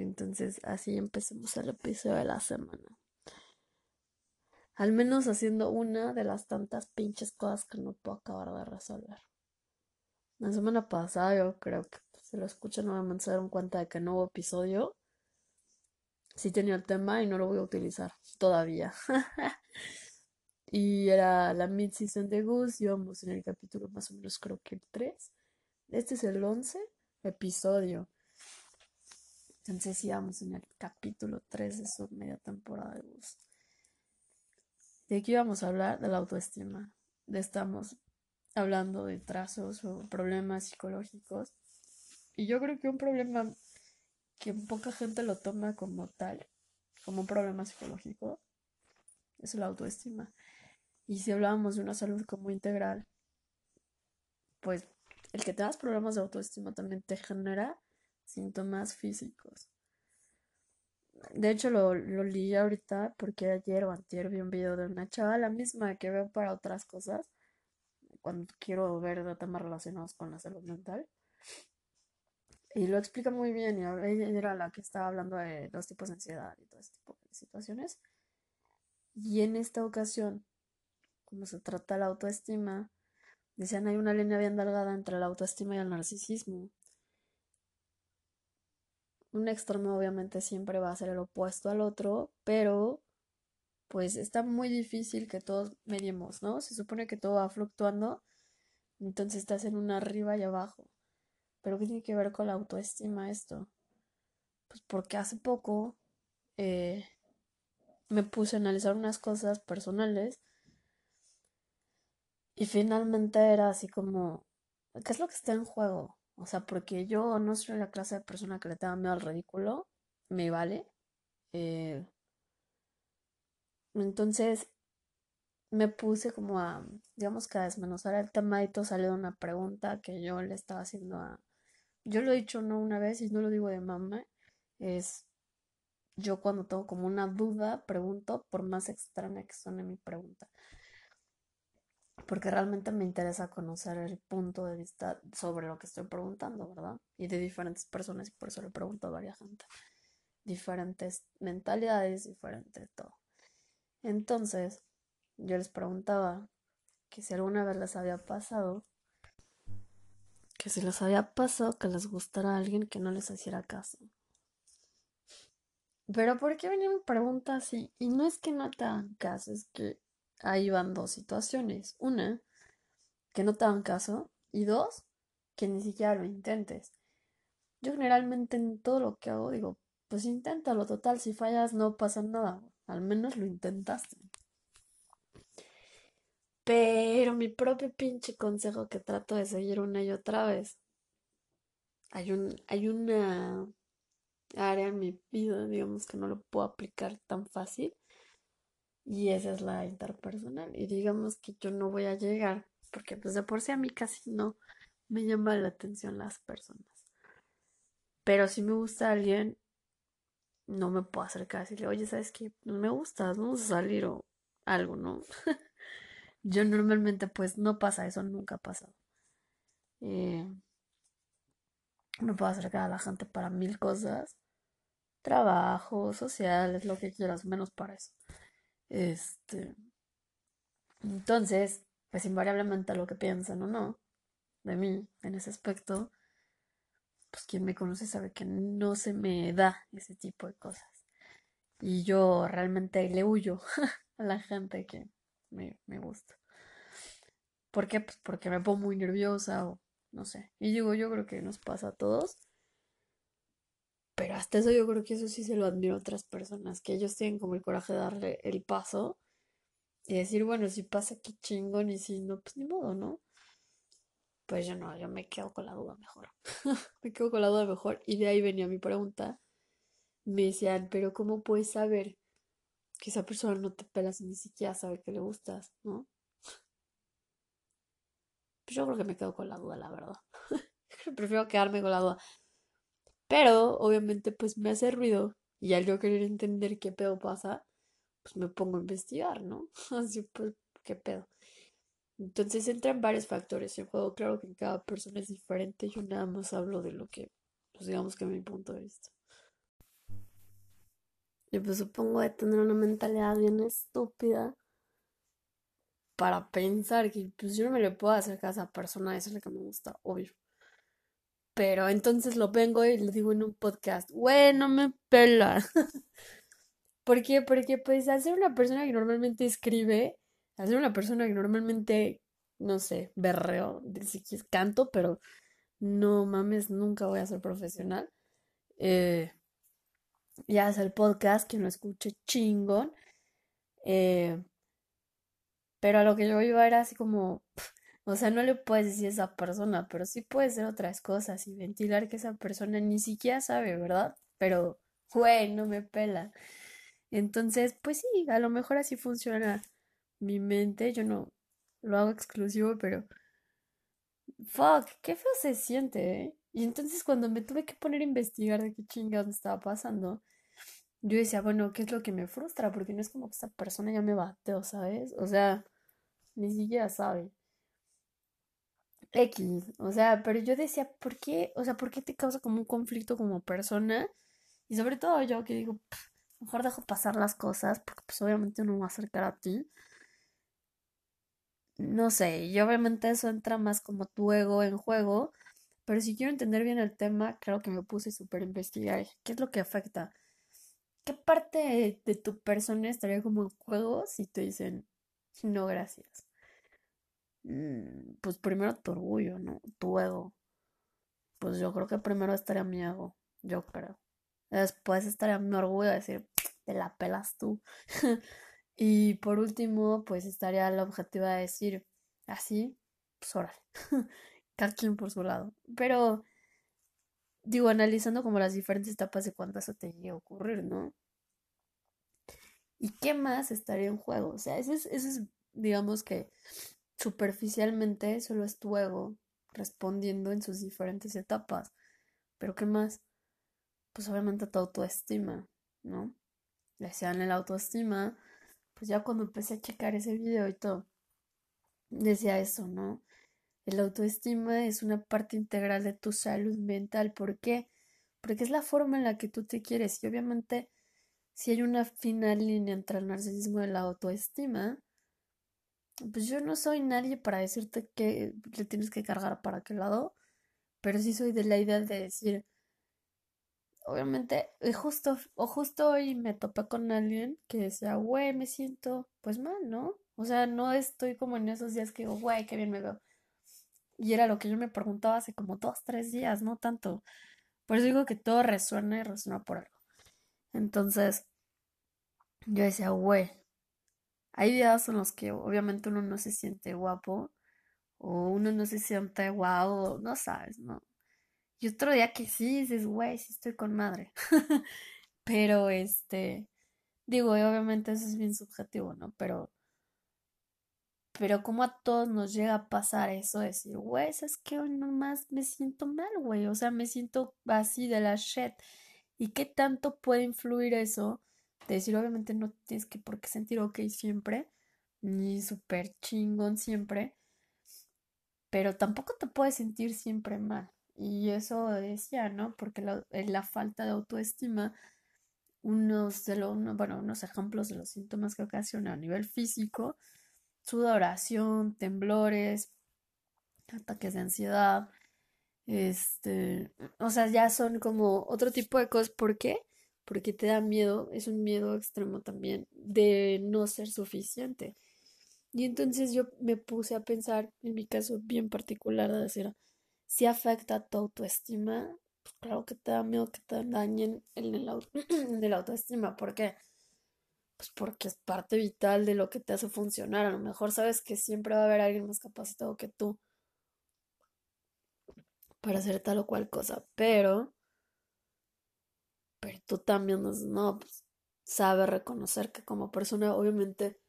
Entonces así empecemos el episodio de la semana. Al menos haciendo una de las tantas pinches cosas que no puedo acabar de resolver. La semana pasada yo creo que pues, si lo escuchan nuevamente se dieron cuenta de que no hubo episodio. Sí tenía el tema y no lo voy a utilizar todavía. y era la mid-season de Goose. Íbamos en el capítulo más o menos creo que el 3. Este es el 11 episodio. Entonces íbamos en el capítulo 3 de su media temporada de Goose. De aquí íbamos a hablar de la autoestima. De estamos hablando de trazos o problemas psicológicos. Y yo creo que un problema que poca gente lo toma como tal, como un problema psicológico, es la autoestima. Y si hablábamos de una salud como integral, pues el que tengas problemas de autoestima también te genera síntomas físicos. De hecho, lo, lo leí ahorita porque ayer o antier vi un video de una chava, la misma que veo para otras cosas, cuando quiero ver temas relacionados con la salud mental. Y lo explica muy bien. Y ella era la que estaba hablando de los tipos de ansiedad y todo este tipo de situaciones. Y en esta ocasión, como se trata la autoestima, decían hay una línea bien delgada entre la autoestima y el narcisismo. Un extremo obviamente siempre va a ser el opuesto al otro, pero pues está muy difícil que todos mediemos, ¿no? Se supone que todo va fluctuando, entonces estás en una arriba y abajo. Pero ¿qué tiene que ver con la autoestima esto? Pues porque hace poco eh, me puse a analizar unas cosas personales y finalmente era así como, ¿qué es lo que está en juego? O sea, porque yo no soy la clase de persona que le tenga miedo al ridículo, me vale. Eh, entonces me puse como a, digamos que a desmenuzar el tema y todo salió una pregunta que yo le estaba haciendo a, yo lo he dicho no una vez y no lo digo de mamá, es yo cuando tengo como una duda pregunto por más extraña que suene mi pregunta porque realmente me interesa conocer el punto de vista sobre lo que estoy preguntando, ¿verdad? Y de diferentes personas, y por eso le pregunto a varias gente. Diferentes mentalidades, diferente todo. Entonces, yo les preguntaba que si alguna vez les había pasado, que si les había pasado que les gustara a alguien que no les hiciera caso. Pero ¿por qué venía mi pregunta así? Y no es que no te hagan caso, es que ahí van dos situaciones. Una, que no te hagan caso. Y dos, que ni siquiera lo intentes. Yo generalmente en todo lo que hago digo, pues inténtalo, total, si fallas no pasa nada, al menos lo intentaste. Pero mi propio pinche consejo que trato de seguir una y otra vez. Hay un, hay una área en mi vida, digamos, que no lo puedo aplicar tan fácil. Y esa es la interpersonal. Y digamos que yo no voy a llegar, porque pues de por sí a mí casi no me llama la atención las personas. Pero si me gusta alguien, no me puedo acercar y decirle, oye, ¿sabes qué? Me gustas, vamos a salir o algo, ¿no? yo normalmente pues no pasa eso, nunca ha pasado. Eh, me puedo acercar a la gente para mil cosas. Trabajo, sociales, lo que quieras, menos para eso. Este. Entonces, pues invariablemente lo que piensan o no de mí en ese aspecto, pues quien me conoce sabe que no se me da ese tipo de cosas. Y yo realmente le huyo a la gente que me, me gusta. ¿Por qué? Pues porque me pongo muy nerviosa o no sé. Y digo, yo creo que nos pasa a todos. Pero hasta eso yo creo que eso sí se lo admiro a otras personas, que ellos tienen como el coraje de darle el paso y decir, bueno, si pasa, qué chingón, y si no, pues ni modo, ¿no? Pues yo no, yo me quedo con la duda mejor. me quedo con la duda mejor. Y de ahí venía mi pregunta. Me decían, pero ¿cómo puedes saber que esa persona no te pelas ni siquiera sabe que le gustas, ¿no? Pues yo creo que me quedo con la duda, la verdad. Prefiero quedarme con la duda. Pero obviamente pues me hace ruido y al yo querer entender qué pedo pasa, pues me pongo a investigar, ¿no? Así pues, ¿qué pedo? Entonces entran varios factores en juego. Claro que cada persona es diferente. Yo nada más hablo de lo que, pues digamos que mi punto de vista. Y pues supongo de tener una mentalidad bien estúpida para pensar que pues yo no me le puedo acercar a esa persona a decirle que me gusta, obvio. Pero entonces lo vengo y lo digo en un podcast, güey, no me pela. ¿Por qué? Porque pues ser una persona que normalmente escribe, ser una persona que normalmente, no sé, berreo, que canto, pero no mames, nunca voy a ser profesional. Eh, ya hace el podcast, que no escuche chingón. Eh, pero a lo que yo iba era así como, o sea, no le puedes decir a esa persona, pero sí puedes hacer otras cosas y ventilar que esa persona ni siquiera sabe, ¿verdad? Pero, güey, no me pela. Entonces, pues sí, a lo mejor así funciona mi mente. Yo no lo hago exclusivo, pero fuck, qué feo se siente, ¿eh? Y entonces cuando me tuve que poner a investigar de qué chingados me estaba pasando, yo decía, bueno, ¿qué es lo que me frustra? Porque no es como que esta persona ya me bateó, ¿sabes? O sea, ni siquiera sabe. X, o sea, pero yo decía, ¿por qué? O sea, ¿por qué te causa como un conflicto como persona? Y sobre todo yo que digo, mejor dejo pasar las cosas, porque pues obviamente no me va a acercar a ti. No sé, y obviamente eso entra más como tu ego en juego, pero si quiero entender bien el tema, creo que me puse súper investigar qué es lo que afecta. ¿Qué parte de, tu persona estaría como en juego si te dicen no gracias? Mm, pues primero tu orgullo, ¿no? Tu ego. Pues yo creo que primero estaría mi ego, yo creo. Después estaría mi orgullo de decir, te la pelas tú. y por último, pues estaría la objetiva de decir, así, pues órale. Cada quien por su lado. Pero, digo, analizando como las diferentes etapas de cuando eso te llegue a ocurrir, ¿no? ¿Y qué más estaría en juego? O sea, eso es, es digamos que superficialmente solo es tu ego respondiendo en sus diferentes etapas. Pero ¿qué más? Pues obviamente tu autoestima, ¿no? decían el autoestima, pues ya cuando empecé a checar ese video y todo, decía eso, ¿no? El autoestima es una parte integral de tu salud mental. ¿Por qué? Porque es la forma en la que tú te quieres. Y obviamente, si hay una fina línea entre el narcisismo y la autoestima, pues yo no soy nadie para decirte que le tienes que cargar para qué lado, pero sí soy de la idea de decir, obviamente, justo, o justo hoy me topé con alguien que decía, güey, me siento pues mal, ¿no? O sea, no estoy como en esos días que digo, güey, qué bien me veo. Y era lo que yo me preguntaba hace como dos, tres días, no tanto. Por eso digo que todo resuena y resuena por algo. Entonces, yo decía, güey, hay días en los que obviamente uno no se siente guapo o uno no se siente guau, no sabes, ¿no? Y otro día que sí, dices, güey, sí estoy con madre. Pero este, digo, obviamente eso es bien subjetivo, ¿no? Pero, pero como a todos nos llega a pasar eso, decir, güey, es que hoy nomás me siento mal, güey, o sea, me siento así de la shit. ¿Y qué tanto puede influir eso? De decir, obviamente no tienes que por qué sentir ok siempre, ni súper chingón siempre, pero tampoco te puedes sentir siempre mal. Y eso decía, ¿no? Porque la, la falta de autoestima, unos de los, bueno, unos ejemplos de los síntomas que ocasiona a nivel físico, sudoración, temblores, ataques de ansiedad, este, o sea, ya son como otro tipo de cosas. ¿Por qué? Porque te da miedo, es un miedo extremo también de no ser suficiente. Y entonces yo me puse a pensar, en mi caso bien particular, de decir, si afecta tu autoestima, pues claro que te da miedo que te dañen en el, el autoestima. ¿Por qué? Pues porque es parte vital de lo que te hace funcionar. A lo mejor sabes que siempre va a haber alguien más capacitado que tú para hacer tal o cual cosa, pero, pero tú también no, pues, sabes reconocer que como persona, obviamente,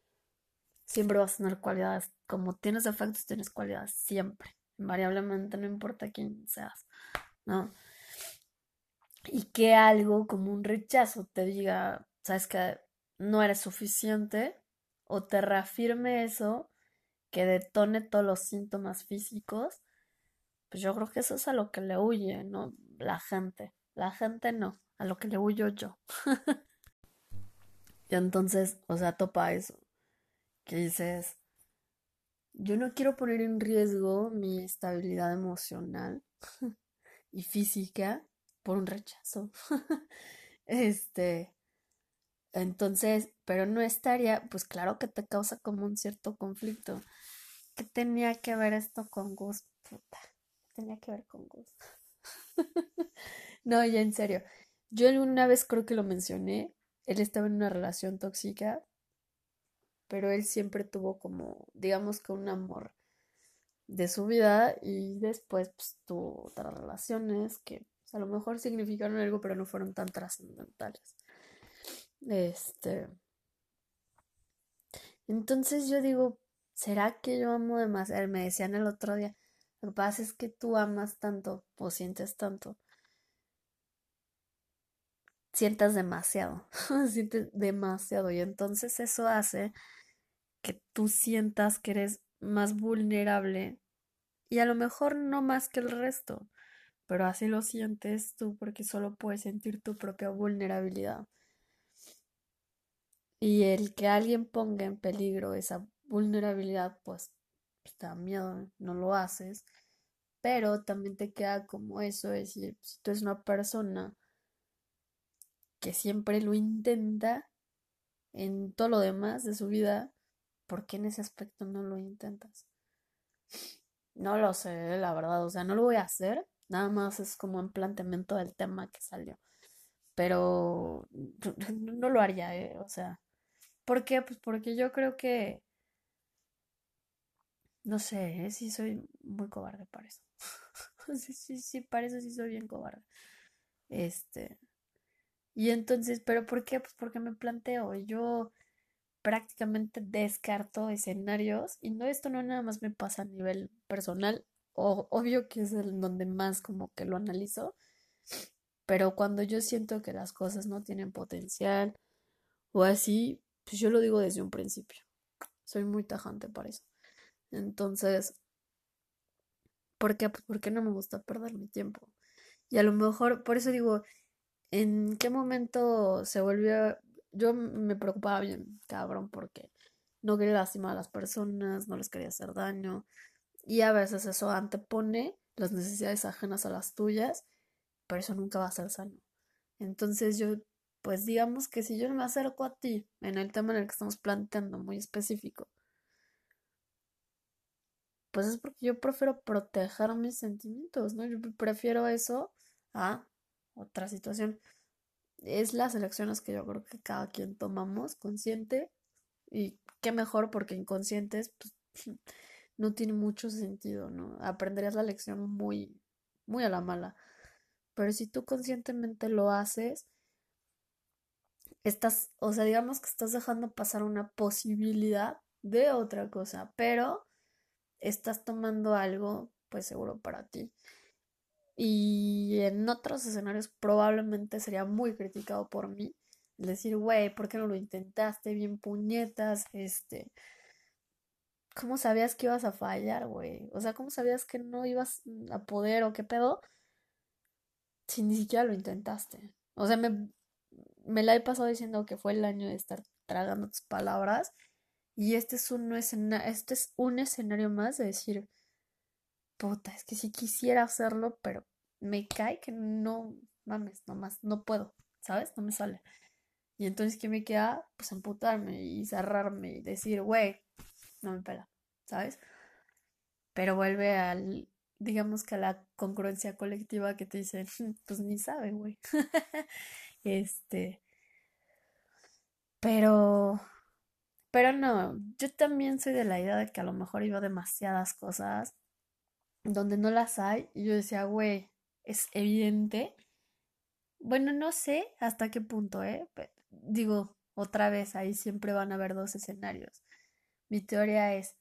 siempre vas a tener cualidades. Como tienes defectos, tienes cualidades, siempre invariablemente, no importa quién seas, ¿no? Y que algo como un rechazo te diga, sabes que no eres suficiente, o te reafirme eso, que detone todos los síntomas físicos, pues yo creo que eso es a lo que le huye, ¿no? La gente. La gente no, a lo que le huyo yo. Y entonces, o sea, topa eso. Que dices, yo no quiero poner en riesgo mi estabilidad emocional y física por un rechazo. este, entonces, pero no estaría, pues claro que te causa como un cierto conflicto. ¿Qué tenía que ver esto con Gus? Puta, tenía que ver con Gus. No, ya en serio. Yo alguna vez creo que lo mencioné. Él estaba en una relación tóxica, pero él siempre tuvo como, digamos que un amor de su vida y después pues, tuvo otras relaciones que a lo mejor significaron algo, pero no fueron tan trascendentales. Este. Entonces yo digo, ¿será que yo amo demasiado? Me decían el otro día, lo que pasa es que tú amas tanto o sientes tanto. Sientas demasiado, sientes demasiado y entonces eso hace que tú sientas que eres más vulnerable y a lo mejor no más que el resto, pero así lo sientes tú porque solo puedes sentir tu propia vulnerabilidad. Y el que alguien ponga en peligro esa vulnerabilidad, pues, pues te da miedo, no lo haces. Pero también te queda como eso, es decir, si tú eres una persona que siempre lo intenta en todo lo demás de su vida, ¿por qué en ese aspecto no lo intentas? No lo sé, la verdad, o sea, no lo voy a hacer, nada más es como un planteamiento del tema que salió, pero no lo haría, ¿eh? o sea, ¿por qué? Pues porque yo creo que, no sé, ¿eh? sí soy muy cobarde para eso, sí, sí, sí, para eso sí soy bien cobarde, este, y entonces, ¿pero por qué? Pues porque me planteo, yo prácticamente descarto escenarios y no esto no nada más me pasa a nivel personal, o, obvio que es el donde más como que lo analizo, pero cuando yo siento que las cosas no tienen potencial o así, pues yo lo digo desde un principio. Soy muy tajante para eso. Entonces, ¿por qué? Pues porque no me gusta perder mi tiempo. Y a lo mejor, por eso digo, ¿en qué momento se volvió yo me preocupaba bien, cabrón, porque no quería lastimar a las personas, no les quería hacer daño. Y a veces eso antepone las necesidades ajenas a las tuyas, pero eso nunca va a ser sano. Entonces yo, pues digamos que si yo no me acerco a ti en el tema en el que estamos planteando, muy específico, pues es porque yo prefiero proteger mis sentimientos, ¿no? Yo prefiero eso a otra situación es las elecciones que yo creo que cada quien tomamos consciente y qué mejor porque inconscientes pues, no tiene mucho sentido, ¿no? Aprenderías la lección muy, muy a la mala. Pero si tú conscientemente lo haces, estás, o sea, digamos que estás dejando pasar una posibilidad de otra cosa, pero estás tomando algo, pues seguro para ti. Y en otros escenarios probablemente sería muy criticado por mí. Decir, güey, ¿por qué no lo intentaste? Bien puñetas, este. ¿Cómo sabías que ibas a fallar, güey? O sea, ¿cómo sabías que no ibas a poder o qué pedo? Si ni siquiera lo intentaste. O sea, me, me la he pasado diciendo que fue el año de estar tragando tus palabras. Y este es un, este es un escenario más de decir, es que sí quisiera hacerlo, pero me cae que no, mames, nomás, no puedo, ¿sabes? No me sale. Y entonces, ¿qué me queda? Pues amputarme y cerrarme y decir, güey, no me pela, ¿sabes? Pero vuelve al, digamos que a la congruencia colectiva que te dicen, pues ni sabe, güey. este. Pero. Pero no, yo también soy de la idea de que a lo mejor iba demasiadas cosas donde no las hay. Y yo decía, güey, es evidente. Bueno, no sé hasta qué punto, ¿eh? digo, otra vez, ahí siempre van a haber dos escenarios. Mi teoría es,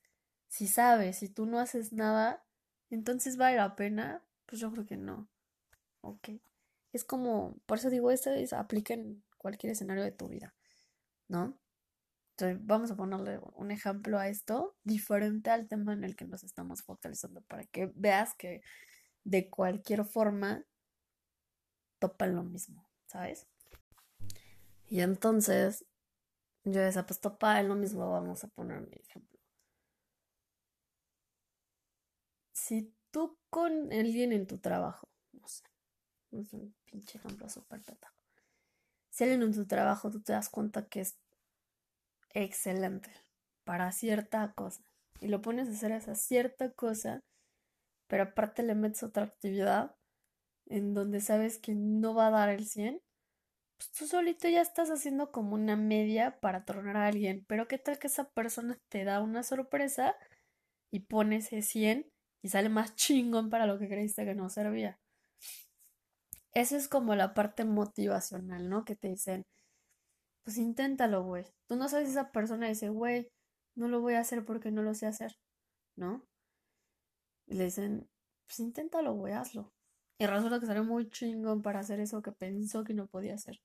si sabes, si tú no haces nada, entonces vale la pena. Pues yo creo que no. Ok. Es como, por eso digo, esto es, aplica en cualquier escenario de tu vida, ¿no? Vamos a ponerle un ejemplo a esto diferente al tema en el que nos estamos focalizando para que veas que de cualquier forma topan lo mismo, ¿sabes? Y entonces, Yo esa pues topa lo mismo, vamos a poner mi ejemplo. Si tú con alguien en tu trabajo, no sé, es un pinche ejemplo súper tata. Si alguien en tu trabajo tú te das cuenta que es excelente para cierta cosa y lo pones a hacer esa cierta cosa, pero aparte le metes otra actividad en donde sabes que no va a dar el 100, pues tú solito ya estás haciendo como una media para tronar a alguien, pero qué tal que esa persona te da una sorpresa y pone ese 100 y sale más chingón para lo que creíste que no servía. Eso es como la parte motivacional, ¿no? Que te dicen, pues inténtalo, güey. Tú no sabes esa persona dice, güey, no lo voy a hacer porque no lo sé hacer, ¿no? Y le dicen, pues inténtalo, güey, hazlo. Y resulta que salió muy chingón para hacer eso que pensó que no podía hacer,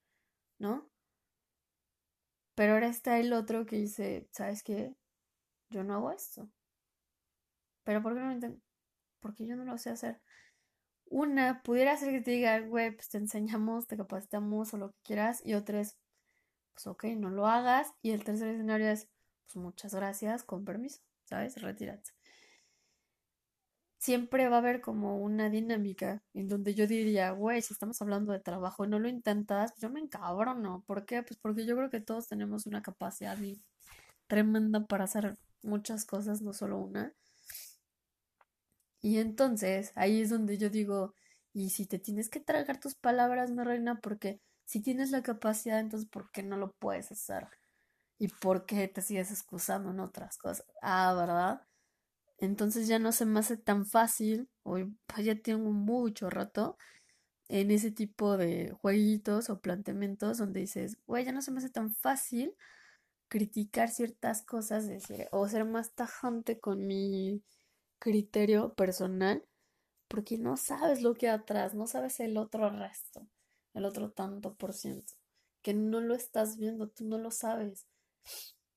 ¿no? Pero ahora está el otro que dice, ¿sabes qué? Yo no hago esto. Pero ¿por qué no lo Porque yo no lo sé hacer. Una, pudiera ser que te diga, güey, pues te enseñamos, te capacitamos o lo que quieras. Y otra es, pues ok, no lo hagas. Y el tercer escenario es, pues muchas gracias, con permiso, ¿sabes? Retírate. Siempre va a haber como una dinámica en donde yo diría, güey, si estamos hablando de trabajo y no lo intentas, pues yo me encabrono. ¿Por qué? Pues porque yo creo que todos tenemos una capacidad tremenda para hacer muchas cosas, no solo una. Y entonces ahí es donde yo digo, y si te tienes que tragar tus palabras, mi reina, porque si tienes la capacidad, entonces ¿por qué no lo puedes hacer? ¿Y por qué te sigues excusando en otras cosas? Ah, ¿verdad? Entonces ya no se me hace tan fácil, hoy ya tengo mucho rato en ese tipo de jueguitos o planteamientos donde dices, güey, ya no se me hace tan fácil criticar ciertas cosas, decir, o ser más tajante con mi criterio personal, porque no sabes lo que hay atrás, no sabes el otro resto, el otro tanto por ciento, que no lo estás viendo, tú no lo sabes,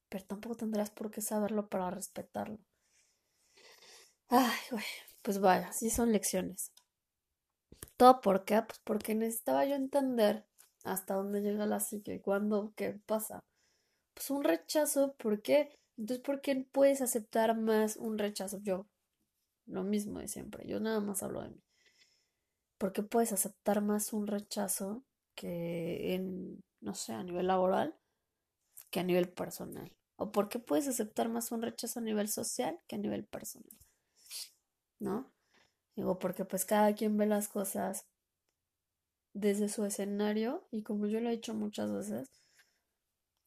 pero tampoco tendrás por qué saberlo para respetarlo. Ay, güey, pues vaya, sí son lecciones. ¿Todo por qué? Pues porque necesitaba yo entender hasta dónde llega la psique, cuándo, qué pasa. Pues un rechazo, ¿por qué? Entonces, ¿por qué puedes aceptar más un rechazo? Yo, lo mismo de siempre. Yo nada más hablo de mí. Porque puedes aceptar más un rechazo que en, no sé, a nivel laboral que a nivel personal. O porque puedes aceptar más un rechazo a nivel social que a nivel personal. ¿No? Digo, porque pues cada quien ve las cosas desde su escenario y como yo lo he dicho muchas veces,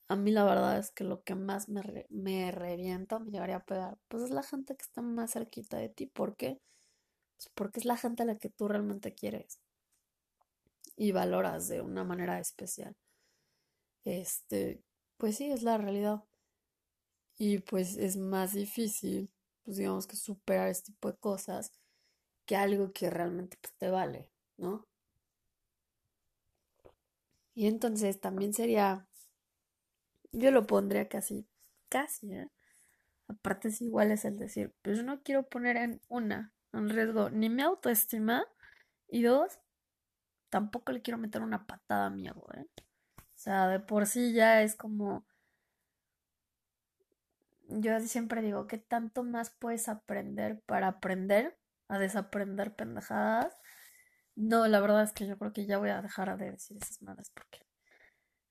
a mí la verdad es que lo que más me, me revienta, me llegaría a pegar, pues es la gente que está más cerquita de ti. ¿Por qué? Pues porque es la gente a la que tú realmente quieres y valoras de una manera especial. Este, pues sí, es la realidad. Y pues es más difícil, pues digamos que superar este tipo de cosas que algo que realmente pues, te vale, ¿no? Y entonces también sería yo lo pondría casi, casi, ¿eh? Aparte es igual es el decir, pues yo no quiero poner en una, en riesgo ni mi autoestima y dos, tampoco le quiero meter una patada a mi ¿eh? O sea, de por sí ya es como... Yo siempre digo, ¿qué tanto más puedes aprender para aprender a desaprender pendejadas? No, la verdad es que yo creo que ya voy a dejar de decir esas madres porque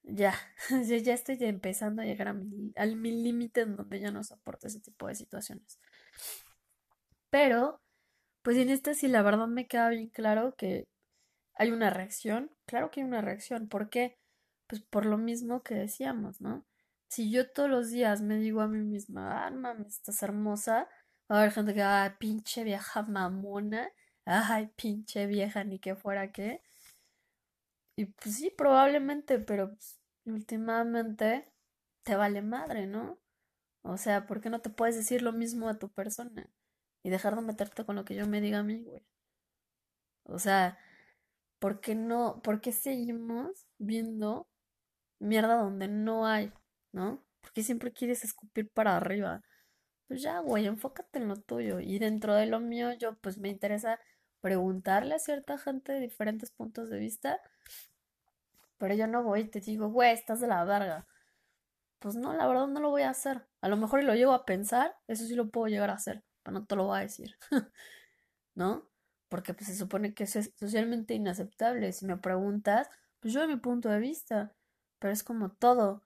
ya, ya, ya estoy empezando a llegar a mi, al mi límite en donde ya no soporto ese tipo de situaciones. Pero, pues en esta sí la verdad me queda bien claro que hay una reacción. Claro que hay una reacción. ¿Por qué? Pues por lo mismo que decíamos, ¿no? Si yo todos los días me digo a mí misma, ah, mames, estás hermosa, va a haber gente que, ah, pinche vieja mamona, ay, pinche vieja, ni que fuera qué. Y pues sí, probablemente, pero pues, últimamente te vale madre, ¿no? O sea, ¿por qué no te puedes decir lo mismo a tu persona? Y dejar de meterte con lo que yo me diga a mí, güey. O sea, ¿por qué no? ¿Por qué seguimos viendo mierda donde no hay, ¿no? ¿Por qué siempre quieres escupir para arriba? Pues ya, güey, enfócate en lo tuyo. Y dentro de lo mío, yo pues me interesa preguntarle a cierta gente de diferentes puntos de vista pero yo no voy y te digo, güey, estás de la verga. pues no, la verdad no lo voy a hacer. A lo mejor lo llevo a pensar, eso sí lo puedo llegar a hacer, pero no te lo voy a decir. ¿No? Porque pues, se supone que es socialmente inaceptable. Si me preguntas, pues yo de mi punto de vista, pero es como todo.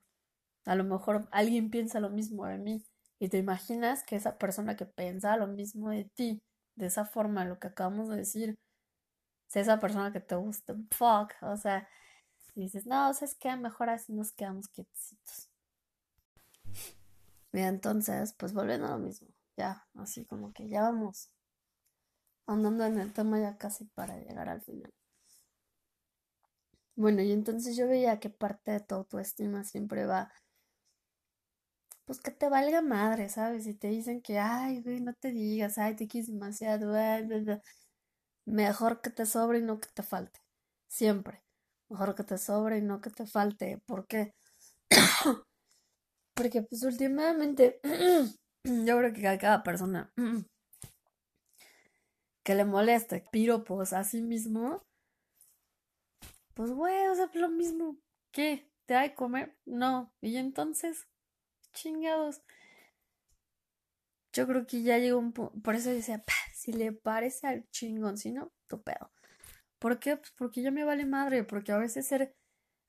A lo mejor alguien piensa lo mismo de mí y te imaginas que esa persona que piensa lo mismo de ti, de esa forma, lo que acabamos de decir, es esa persona que te gusta, fuck, o sea, dices, no, ¿sabes qué? Mejor así nos quedamos quietecitos. Y entonces, pues volviendo a lo mismo, ya, así como que ya vamos andando en el tema ya casi para llegar al final. Bueno, y entonces yo veía que parte de tu autoestima siempre va, pues que te valga madre, ¿sabes? Y te dicen que, ay, güey, no te digas, ay, te quieres demasiado, mejor que te sobre y no que te falte, siempre. Mejor que te sobre y no que te falte. ¿Por qué? Porque pues últimamente yo creo que a cada persona que le moleste piropos a sí mismo, pues güey, o sea, lo mismo. ¿Qué? ¿Te hay comer? No. Y entonces, chingados. Yo creo que ya llegó un punto. Por eso decía, si le parece al chingón, si no, tu pedo. ¿Por qué? Pues porque ya me vale madre. Porque a veces ser.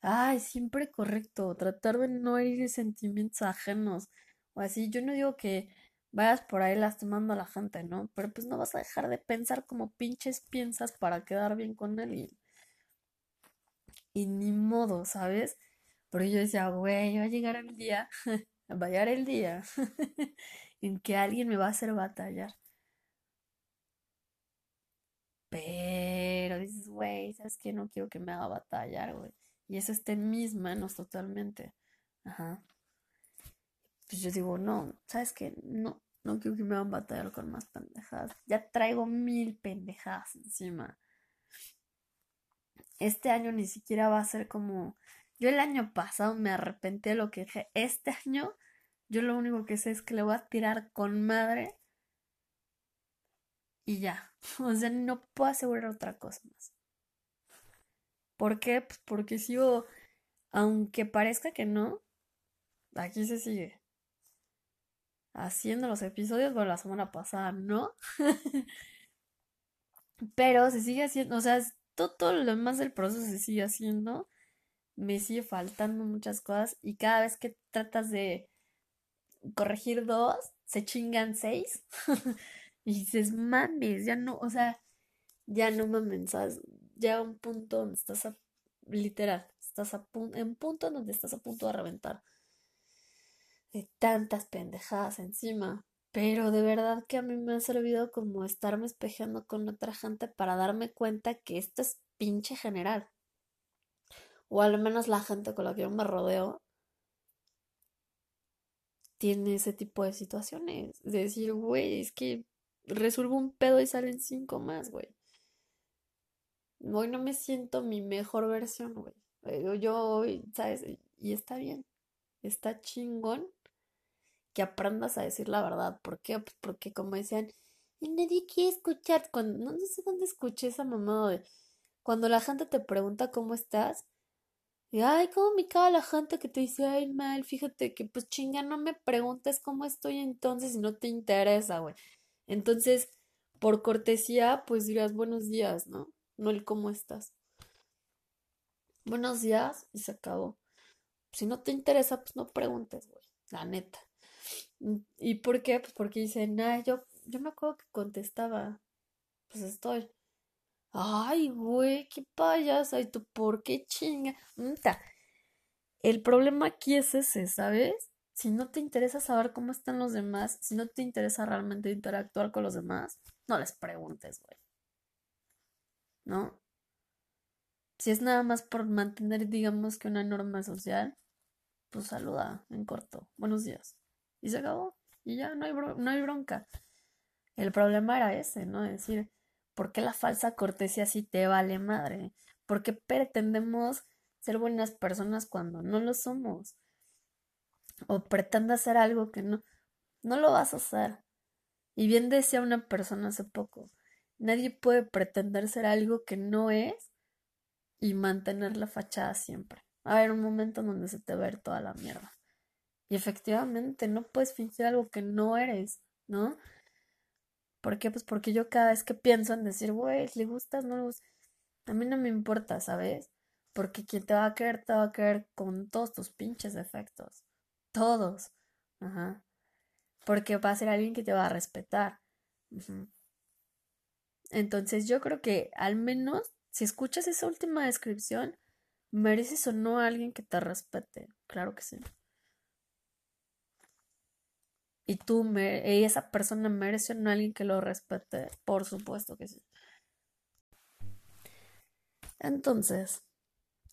Ay, siempre correcto. Tratar de no herir sentimientos ajenos. O así. Yo no digo que vayas por ahí lastimando a la gente, ¿no? Pero pues no vas a dejar de pensar como pinches piensas para quedar bien con alguien y ni modo, ¿sabes? Pero yo decía, güey, va a llegar el día, va a llegar el día en que alguien me va a hacer batallar. Pero dices, güey, ¿sabes qué? No quiero que me haga batallar, güey. Y eso está en mis manos totalmente. Ajá. Pues yo digo, no, ¿sabes qué? No, no quiero que me hagan batallar con más pendejadas. Ya traigo mil pendejadas encima este año ni siquiera va a ser como... Yo el año pasado me arrepentí de lo que dije. Este año yo lo único que sé es que le voy a tirar con madre y ya. O sea, no puedo asegurar otra cosa más. ¿Por qué? Pues porque sigo, aunque parezca que no, aquí se sigue haciendo los episodios. Bueno, la semana pasada no. Pero se sigue haciendo, o sea, todo, lo demás del proceso se sigue haciendo, me sigue faltando muchas cosas y cada vez que tratas de corregir dos, se chingan seis y dices, mames, ya no, o sea, ya no mames, ¿sabes? Ya un punto donde estás a, literal, estás a en punto donde estás a punto de reventar de tantas pendejadas encima. Pero de verdad que a mí me ha servido como estarme espejando con otra gente para darme cuenta que esto es pinche general. O al menos la gente con la que yo me rodeo tiene ese tipo de situaciones. De decir, güey, es que resuelvo un pedo y salen cinco más, güey. Hoy no me siento mi mejor versión, güey. Yo, ¿sabes? Y está bien. Está chingón que aprendas a decir la verdad. ¿Por qué? Pues porque como decían, nadie quiere escuchar. Cuando, no sé dónde escuché esa mamá de cuando la gente te pregunta cómo estás. Y ay, cómo me caga la gente que te dice, ay, mal, fíjate que pues chinga, no me preguntes cómo estoy entonces si no te interesa, güey. Entonces, por cortesía, pues dirás buenos días, ¿no? No el cómo estás. Buenos días y se acabó. Si no te interesa, pues no preguntes, güey. La neta. Mm, ¿Y por qué? Pues porque dicen, ay, yo, yo me acuerdo que contestaba, pues estoy. Ay, güey, qué payasa, ¿y tú por qué chinga? El problema aquí es ese, ¿sabes? Si no te interesa saber cómo están los demás, si no te interesa realmente interactuar con los demás, no les preguntes, güey. ¿No? Si es nada más por mantener, digamos que una norma social, pues saluda en corto. Buenos días y se acabó. Y ya no hay, no hay bronca. El problema era ese, ¿no? Decir, ¿por qué la falsa cortesía si te vale madre? ¿Por qué pretendemos ser buenas personas cuando no lo somos? O pretende hacer algo que no, no lo vas a hacer. Y bien decía una persona hace poco, nadie puede pretender ser algo que no es y mantener la fachada siempre. A haber un momento en donde se te va a ver toda la mierda. Y efectivamente, no puedes fingir algo que no eres, ¿no? ¿Por qué? Pues porque yo cada vez que pienso en decir, güey, ¿le gustas? No le gustas. A mí no me importa, ¿sabes? Porque quien te va a querer, te va a querer con todos tus pinches defectos. Todos. Ajá. Porque va a ser alguien que te va a respetar. Entonces yo creo que al menos si escuchas esa última descripción, mereces o no a alguien que te respete. Claro que sí. Y tú, y esa persona merece a alguien que lo respete. Por supuesto que sí. Entonces,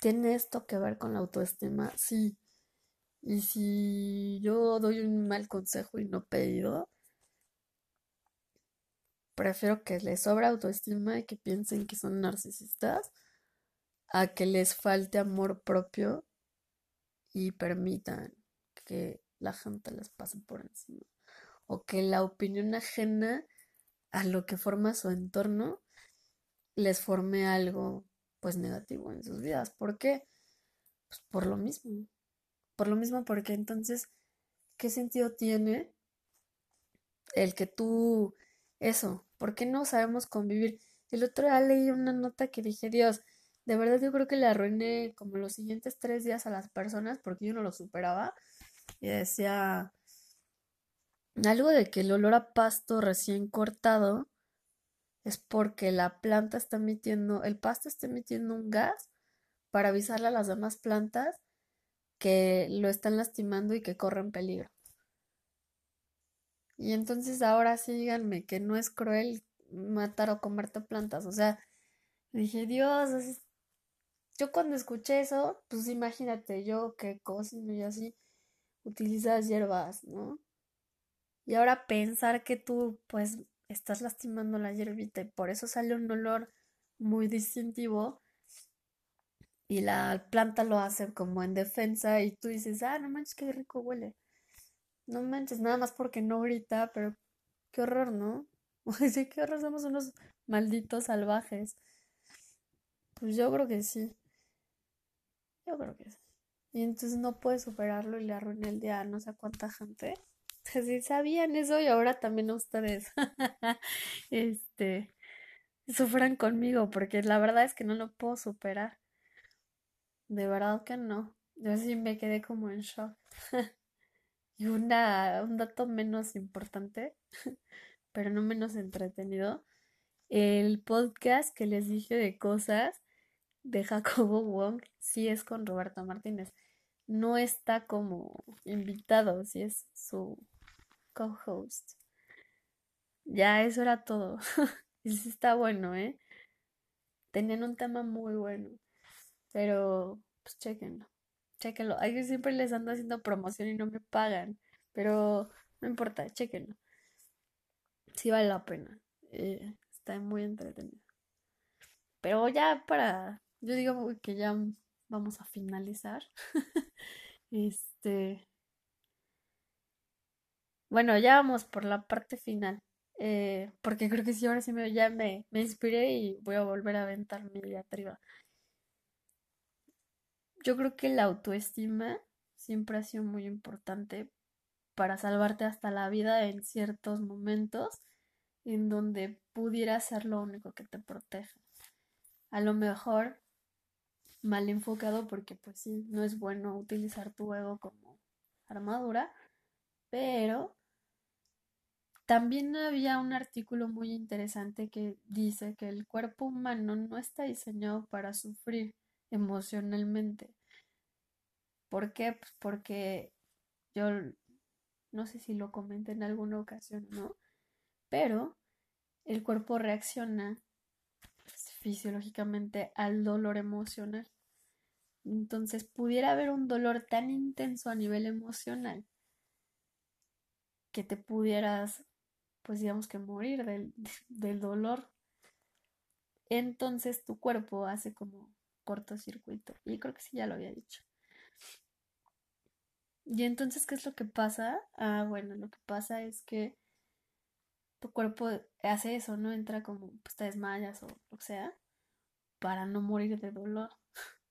¿tiene esto que ver con la autoestima? Sí. Y si yo doy un mal consejo y no pedido, prefiero que les sobra autoestima y que piensen que son narcisistas a que les falte amor propio y permitan que la gente les pase por encima o que la opinión ajena a lo que forma su entorno les forme algo pues negativo en sus vidas. ¿Por qué? Pues por lo mismo. Por lo mismo porque entonces, ¿qué sentido tiene el que tú eso? ¿Por qué no sabemos convivir? El otro día leí una nota que dije, Dios, de verdad yo creo que le arruiné como los siguientes tres días a las personas porque yo no lo superaba. Y decía algo de que el olor a pasto recién cortado es porque la planta está emitiendo, el pasto está emitiendo un gas para avisarle a las demás plantas que lo están lastimando y que corren peligro. Y entonces ahora sí díganme que no es cruel matar o comerte plantas. O sea, dije, Dios, yo cuando escuché eso, pues imagínate, yo que cocino y así, utilizas hierbas, ¿no? Y ahora pensar que tú, pues, estás lastimando la hierbita y por eso sale un olor muy distintivo y la planta lo hace como en defensa y tú dices, ah, no manches, qué rico huele. No manches, nada más porque no grita, pero qué horror, ¿no? sí, qué horror, somos unos malditos salvajes. Pues yo creo que sí. Yo creo que sí. Y entonces no puedes superarlo y le arruiné el día a no sé cuánta gente. Si sabían eso y ahora también ustedes. este, sufran conmigo porque la verdad es que no lo puedo superar. De verdad que no. Yo sí me quedé como en shock. y una, un dato menos importante, pero no menos entretenido. El podcast que les dije de cosas de Jacobo Wong sí es con Roberto Martínez. No está como invitado, sí es su co-host. Ya, eso era todo. sí está bueno, ¿eh? Tenían un tema muy bueno. Pero, pues chequenlo. Chequenlo. A ellos siempre les ando haciendo promoción y no me pagan. Pero no importa, chequenlo. Sí vale la pena. Eh, está muy entretenido. Pero ya para. Yo digo que ya vamos a finalizar. este. Bueno, ya vamos por la parte final. Eh, porque creo que sí, ahora sí me, ya me, me inspiré y voy a volver a aventar mi diatriba. Yo creo que la autoestima siempre ha sido muy importante para salvarte hasta la vida en ciertos momentos en donde pudiera ser lo único que te proteja. A lo mejor mal enfocado porque pues sí, no es bueno utilizar tu ego como armadura, pero también había un artículo muy interesante que dice que el cuerpo humano no está diseñado para sufrir emocionalmente. ¿Por qué? Pues porque yo no sé si lo comenté en alguna ocasión, ¿no? Pero el cuerpo reacciona fisiológicamente al dolor emocional. Entonces pudiera haber un dolor tan intenso a nivel emocional que te pudieras pues digamos que morir del, del dolor. Entonces tu cuerpo hace como cortocircuito. Y creo que sí, ya lo había dicho. Y entonces, ¿qué es lo que pasa? Ah, bueno, lo que pasa es que tu cuerpo hace eso, ¿no? Entra como, pues te desmayas o lo que sea, para no morir de dolor.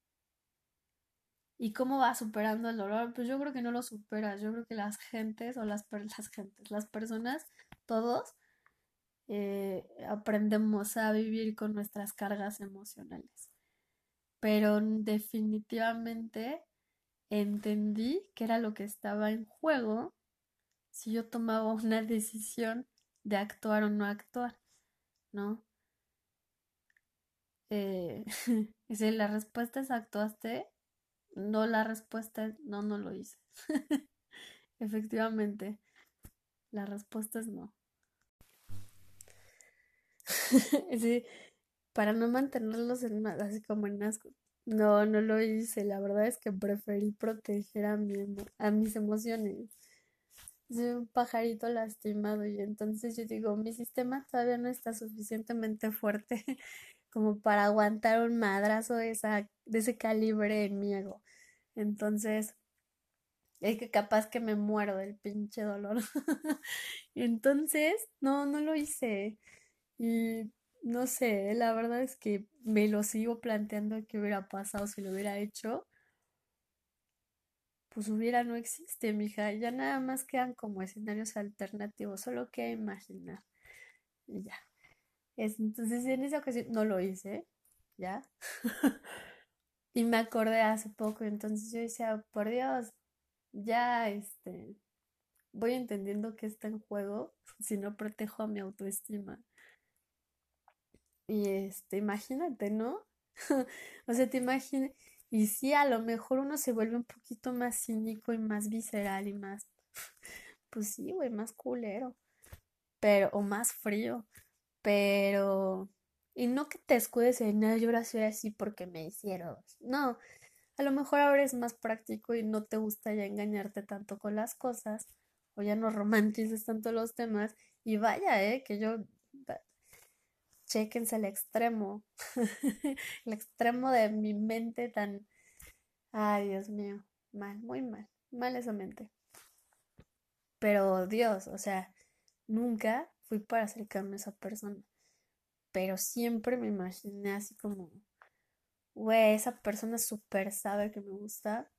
¿Y cómo va superando el dolor? Pues yo creo que no lo superas. Yo creo que las gentes o las, las gentes, las personas, todos, eh, aprendemos a vivir con nuestras cargas emocionales. Pero definitivamente entendí que era lo que estaba en juego si yo tomaba una decisión de actuar o no actuar, ¿no? Eh, la respuesta es actuaste, no la respuesta es no, no lo hice. Efectivamente, la respuesta es no. para no mantenerlos en así como en asco. No, no lo hice. La verdad es que preferí proteger a, mi, a mis emociones. Soy un pajarito lastimado y entonces yo digo, mi sistema todavía no está suficientemente fuerte como para aguantar un madrazo de, esa, de ese calibre en mi ego. Entonces, es que capaz que me muero del pinche dolor. entonces, no, no lo hice. Y no sé, la verdad es que me lo sigo planteando qué hubiera pasado si lo hubiera hecho. Pues hubiera no existe, mija. Ya nada más quedan como escenarios alternativos, solo que imaginar. Y ya. Es, entonces en esa ocasión no lo hice, ¿ya? y me acordé hace poco, entonces yo decía, por Dios, ya este, voy entendiendo que está en juego si no protejo a mi autoestima. Y este, imagínate, ¿no? o sea, te imaginas. Y sí, a lo mejor uno se vuelve un poquito más cínico y más visceral y más. Pues sí, güey, más culero. Pero, o más frío. Pero. Y no que te escudes en, no, yo ahora soy así porque me hicieron. No. A lo mejor ahora es más práctico y no te gusta ya engañarte tanto con las cosas. O ya no romantices tanto los temas. Y vaya, eh, que yo chequense el extremo, el extremo de mi mente tan, ay Dios mío, mal, muy mal, mal esa mente. Pero Dios, o sea, nunca fui para acercarme a esa persona, pero siempre me imaginé así como, güey, esa persona súper sabe que me gusta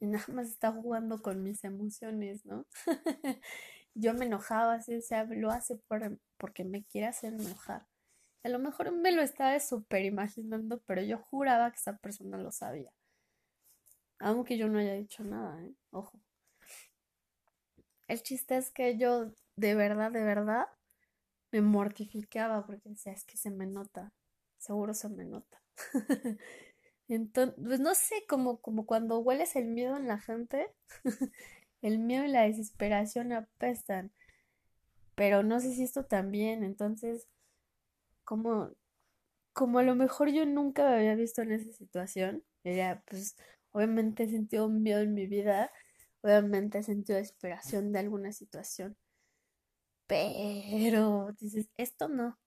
y nada más está jugando con mis emociones, ¿no? Yo me enojaba así, o sea, lo hace por, porque me quiere hacer enojar. A lo mejor me lo estaba súper imaginando, pero yo juraba que esa persona lo sabía. Aunque yo no haya dicho nada, ¿eh? Ojo. El chiste es que yo de verdad, de verdad, me mortificaba porque decía, es que se me nota, seguro se me nota. Entonces, pues no sé, como, como cuando hueles el miedo en la gente, el miedo y la desesperación apestan. Pero no sé si esto también, entonces como, como a lo mejor yo nunca me había visto en esa situación, ella pues obviamente he sentido miedo en mi vida, obviamente he sentido desesperación de alguna situación, pero dices, esto no.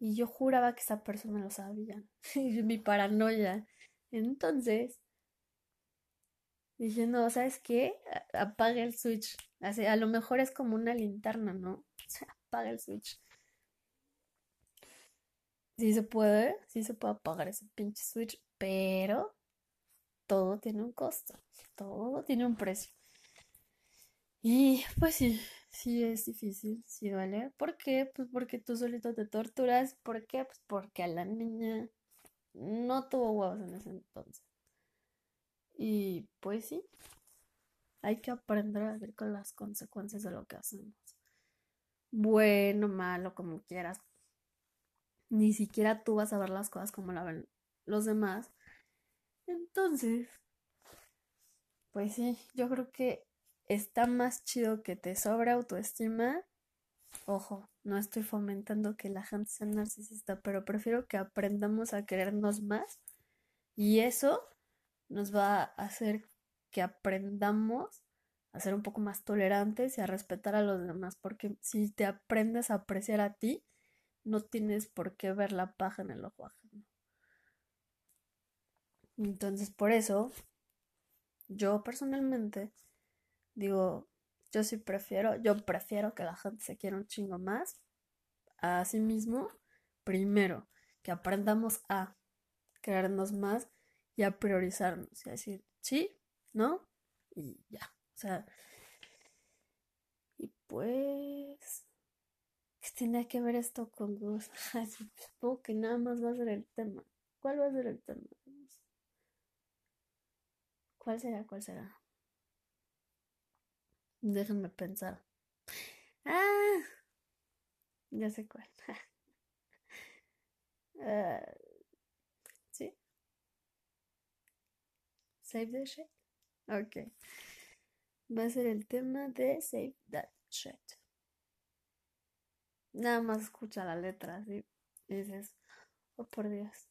Y yo juraba que esa persona lo sabía, mi paranoia. Entonces, dije, no, ¿sabes qué? Apaga el switch. Así, a lo mejor es como una linterna, ¿no? apaga el switch. Sí se puede, sí se puede apagar ese pinche switch, pero todo tiene un costo, todo tiene un precio. Y pues sí, sí es difícil, sí duele. ¿Por qué? Pues porque tú solito te torturas. ¿Por qué? Pues porque a la niña no tuvo huevos en ese entonces. Y pues sí, hay que aprender a vivir con las consecuencias de lo que hacemos. Bueno, malo, como quieras, ni siquiera tú vas a ver las cosas como la ven los demás. Entonces, pues sí, yo creo que está más chido que te sobra autoestima. Ojo, no estoy fomentando que la gente sea narcisista, pero prefiero que aprendamos a querernos más y eso nos va a hacer que aprendamos a ser un poco más tolerantes y a respetar a los demás, porque si te aprendes a apreciar a ti, no tienes por qué ver la paja en el ojo ajeno. Entonces, por eso, yo personalmente digo, yo sí prefiero, yo prefiero que la gente se quiera un chingo más a sí mismo, primero, que aprendamos a querernos más y a priorizarnos y a decir, sí, ¿no? Y ya, o sea, y pues, ¿qué tiene que ver esto con Gus? Supongo que nada más va a ser el tema. ¿Cuál va a ser el tema? ¿Cuál será? ¿Cuál será? Déjenme pensar. Ah, ya sé cuál. Ah, ¿Sí? Save the shit. Ok. Va a ser el tema de Save That Shit. Nada más escucha la letra, ¿sí? Y dices, oh por Dios.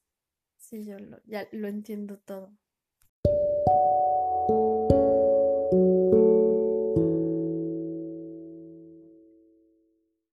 Sí, yo lo, ya lo entiendo todo.